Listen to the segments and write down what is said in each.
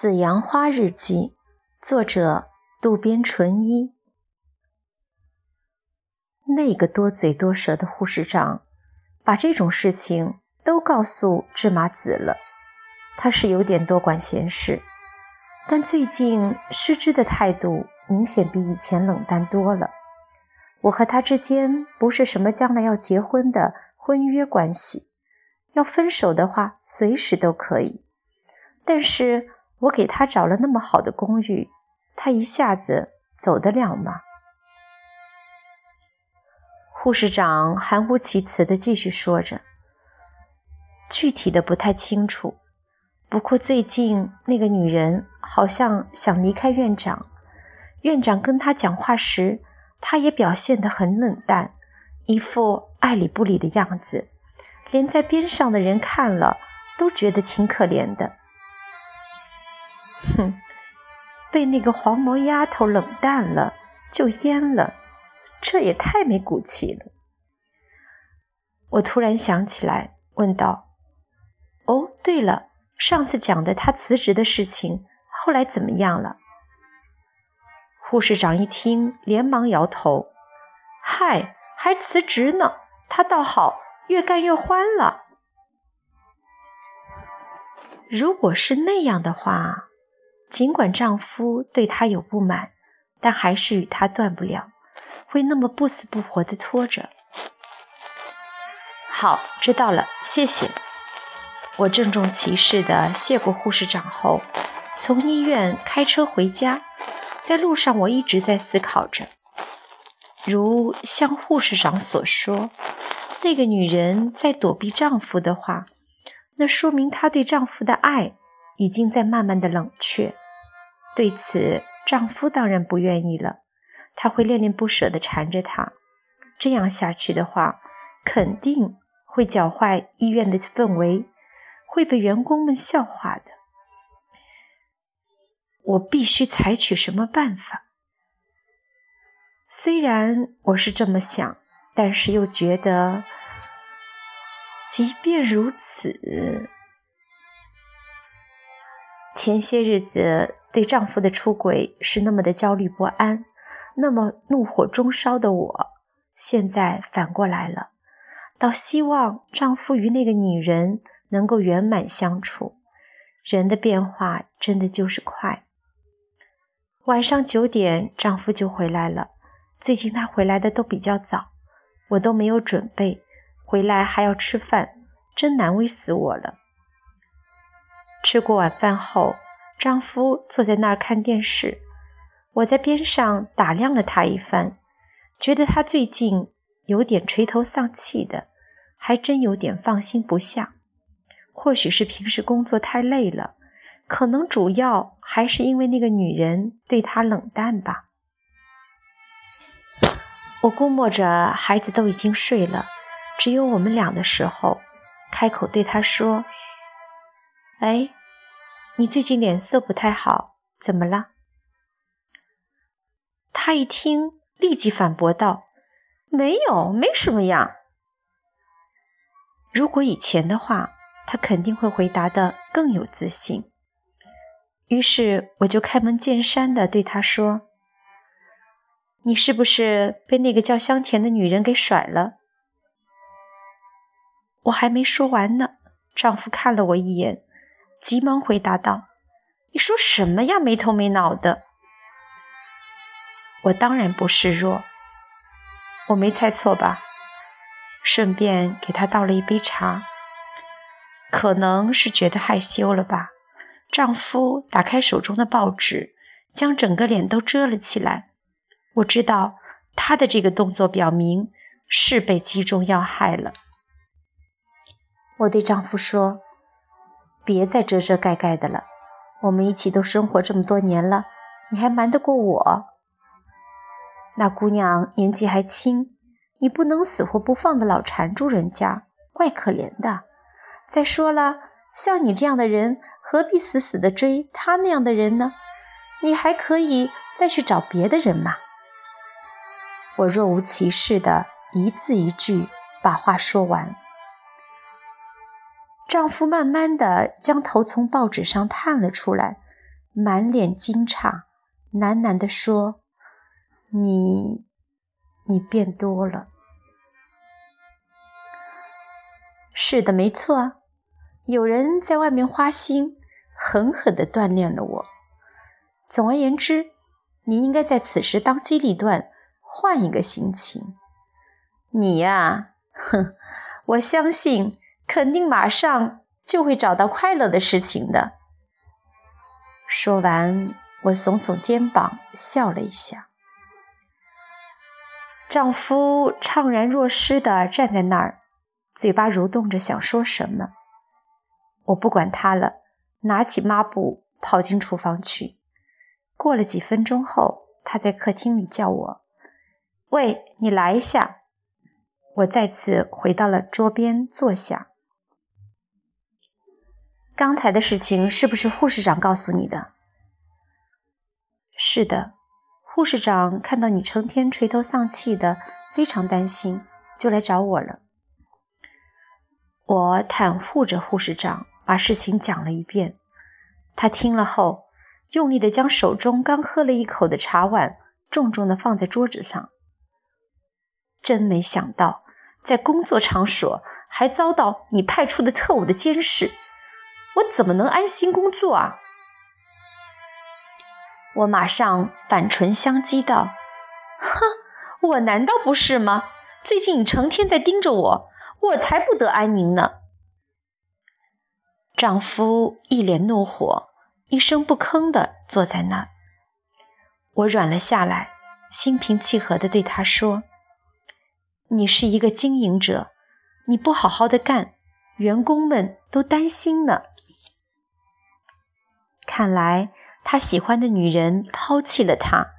紫阳花日记，作者渡边淳一。那个多嘴多舌的护士长，把这种事情都告诉芝麻子了。他是有点多管闲事，但最近失之的态度明显比以前冷淡多了。我和他之间不是什么将来要结婚的婚约关系，要分手的话随时都可以。但是。我给他找了那么好的公寓，他一下子走得了吗？护士长含糊其辞地继续说着，具体的不太清楚。不过最近那个女人好像想离开院长，院长跟她讲话时，她也表现得很冷淡，一副爱理不理的样子，连在边上的人看了都觉得挺可怜的。哼，被那个黄毛丫头冷淡了，就淹了，这也太没骨气了。我突然想起来，问道：“哦，对了，上次讲的她辞职的事情，后来怎么样了？”护士长一听，连忙摇头：“嗨，还辞职呢？她倒好，越干越欢了。如果是那样的话。”尽管丈夫对她有不满，但还是与她断不了，会那么不死不活地拖着。好，知道了，谢谢。我郑重其事地谢过护士长后，从医院开车回家。在路上，我一直在思考着：如像护士长所说，那个女人在躲避丈夫的话，那说明她对丈夫的爱。已经在慢慢的冷却，对此丈夫当然不愿意了，他会恋恋不舍地缠着她，这样下去的话，肯定会搅坏医院的氛围，会被员工们笑话的。我必须采取什么办法？虽然我是这么想，但是又觉得，即便如此。前些日子对丈夫的出轨是那么的焦虑不安，那么怒火中烧的我，现在反过来了，倒希望丈夫与那个女人能够圆满相处。人的变化真的就是快。晚上九点，丈夫就回来了。最近他回来的都比较早，我都没有准备，回来还要吃饭，真难为死我了。吃过晚饭后，丈夫坐在那儿看电视，我在边上打量了他一番，觉得他最近有点垂头丧气的，还真有点放心不下。或许是平时工作太累了，可能主要还是因为那个女人对他冷淡吧。我估摸着孩子都已经睡了，只有我们俩的时候，开口对他说：“哎。”你最近脸色不太好，怎么了？他一听，立即反驳道：“没有，没什么呀。”如果以前的话，他肯定会回答的更有自信。于是我就开门见山的对他说：“你是不是被那个叫香甜的女人给甩了？”我还没说完呢，丈夫看了我一眼。急忙回答道：“你说什么呀？没头没脑的。”我当然不示弱，我没猜错吧？顺便给他倒了一杯茶。可能是觉得害羞了吧？丈夫打开手中的报纸，将整个脸都遮了起来。我知道他的这个动作表明是被击中要害了。我对丈夫说。别再遮遮盖盖的了，我们一起都生活这么多年了，你还瞒得过我？那姑娘年纪还轻，你不能死活不放的老缠住人家，怪可怜的。再说了，像你这样的人，何必死死的追他那样的人呢？你还可以再去找别的人嘛。我若无其事的一字一句把话说完。丈夫慢慢的将头从报纸上探了出来，满脸惊诧，喃喃地说：“你，你变多了。”是的，没错，有人在外面花心，狠狠的锻炼了我。总而言之，你应该在此时当机立断，换一个心情。你呀，哼，我相信肯定马上就会找到快乐的事情的。说完，我耸耸肩膀，笑了一下。丈夫怅然若失地站在那儿。嘴巴蠕动着，想说什么，我不管他了，拿起抹布跑进厨房去。过了几分钟后，他在客厅里叫我：“喂，你来一下。”我再次回到了桌边坐下。刚才的事情是不是护士长告诉你的？是的，护士长看到你成天垂头丧气的，非常担心，就来找我了。我袒护着护士长，把事情讲了一遍。他听了后，用力的将手中刚喝了一口的茶碗重重的放在桌子上。真没想到，在工作场所还遭到你派出的特务的监视，我怎么能安心工作啊？我马上反唇相讥道：“哼，我难道不是吗？最近你成天在盯着我。”我才不得安宁呢！丈夫一脸怒火，一声不吭地坐在那儿。我软了下来，心平气和地对他说：“你是一个经营者，你不好好的干，员工们都担心呢。看来他喜欢的女人抛弃了他，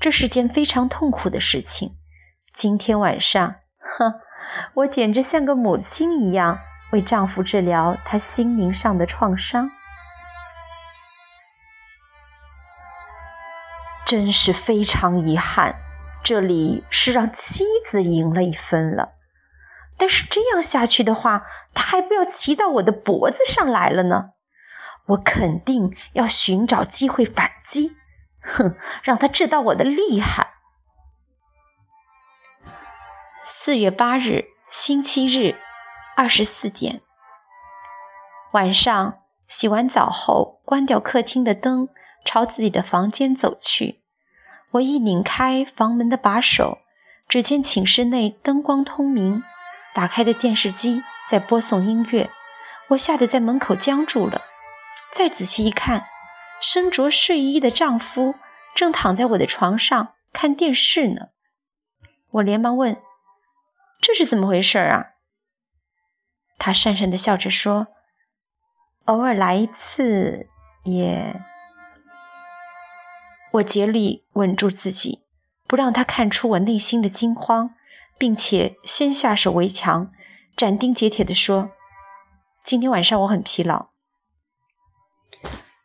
这是件非常痛苦的事情。今天晚上，哼。”我简直像个母亲一样，为丈夫治疗他心灵上的创伤，真是非常遗憾。这里是让妻子赢了一分了，但是这样下去的话，他还不要骑到我的脖子上来了呢？我肯定要寻找机会反击，哼，让他知道我的厉害。四月八日，星期日，二十四点。晚上洗完澡后，关掉客厅的灯，朝自己的房间走去。我一拧开房门的把手，只见寝室内灯光通明，打开的电视机在播送音乐。我吓得在门口僵住了。再仔细一看，身着睡衣的丈夫正躺在我的床上看电视呢。我连忙问。这是怎么回事啊？他讪讪的笑着说：“偶尔来一次也……”我竭力稳住自己，不让他看出我内心的惊慌，并且先下手为强，斩钉截铁的说：“今天晚上我很疲劳。”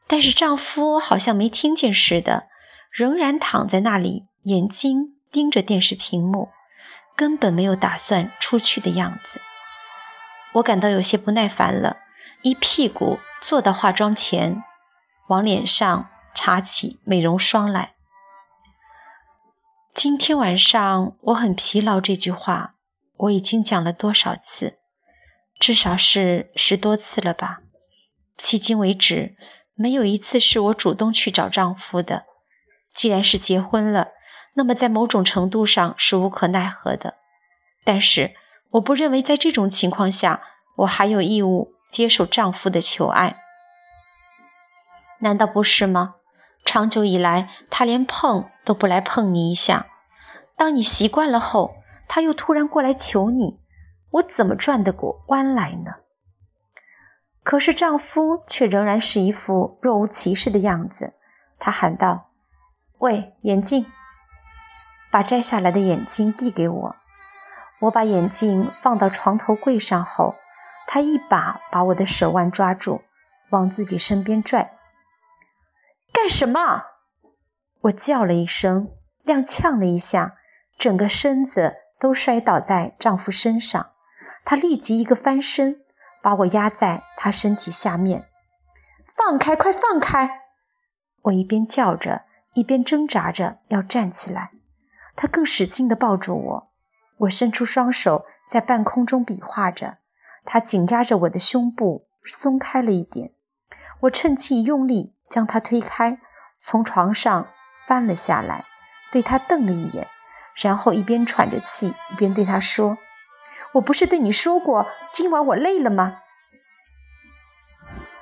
但是丈夫好像没听见似的，仍然躺在那里，眼睛盯着电视屏幕。根本没有打算出去的样子，我感到有些不耐烦了，一屁股坐到化妆前，往脸上擦起美容霜来。今天晚上我很疲劳，这句话我已经讲了多少次？至少是十多次了吧。迄今为止，没有一次是我主动去找丈夫的。既然是结婚了。那么，在某种程度上是无可奈何的，但是我不认为在这种情况下，我还有义务接受丈夫的求爱，难道不是吗？长久以来，他连碰都不来碰你一下，当你习惯了后，他又突然过来求你，我怎么转得过弯来呢？可是丈夫却仍然是一副若无其事的样子，他喊道：“喂，眼镜。”把摘下来的眼镜递给我，我把眼镜放到床头柜上后，他一把把我的手腕抓住，往自己身边拽。干什么？我叫了一声，踉跄了一下，整个身子都摔倒在丈夫身上。他立即一个翻身，把我压在他身体下面。放开，快放开！我一边叫着，一边挣扎着要站起来。他更使劲地抱住我。我伸出双手在半空中比划着，他紧压着我的胸部，松开了一点。我趁机用力将他推开，从床上翻了下来，对他瞪了一眼，然后一边喘着气一边对他说：“我不是对你说过今晚我累了吗？”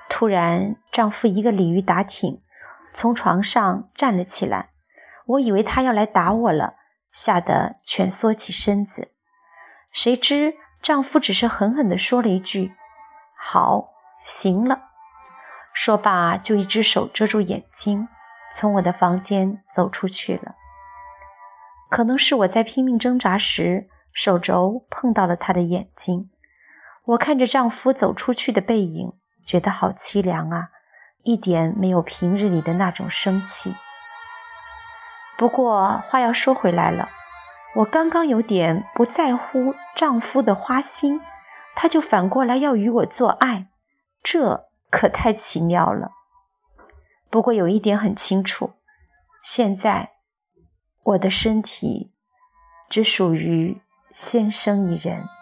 突然，丈夫一个鲤鱼打挺，从床上站了起来。我以为他要来打我了，吓得蜷缩起身子。谁知丈夫只是狠狠地说了一句：“好，行了。”说罢，就一只手遮住眼睛，从我的房间走出去了。可能是我在拼命挣扎时，手肘碰到了他的眼睛。我看着丈夫走出去的背影。觉得好凄凉啊，一点没有平日里的那种生气。不过话要说回来了，我刚刚有点不在乎丈夫的花心，他就反过来要与我做爱，这可太奇妙了。不过有一点很清楚，现在我的身体只属于先生一人。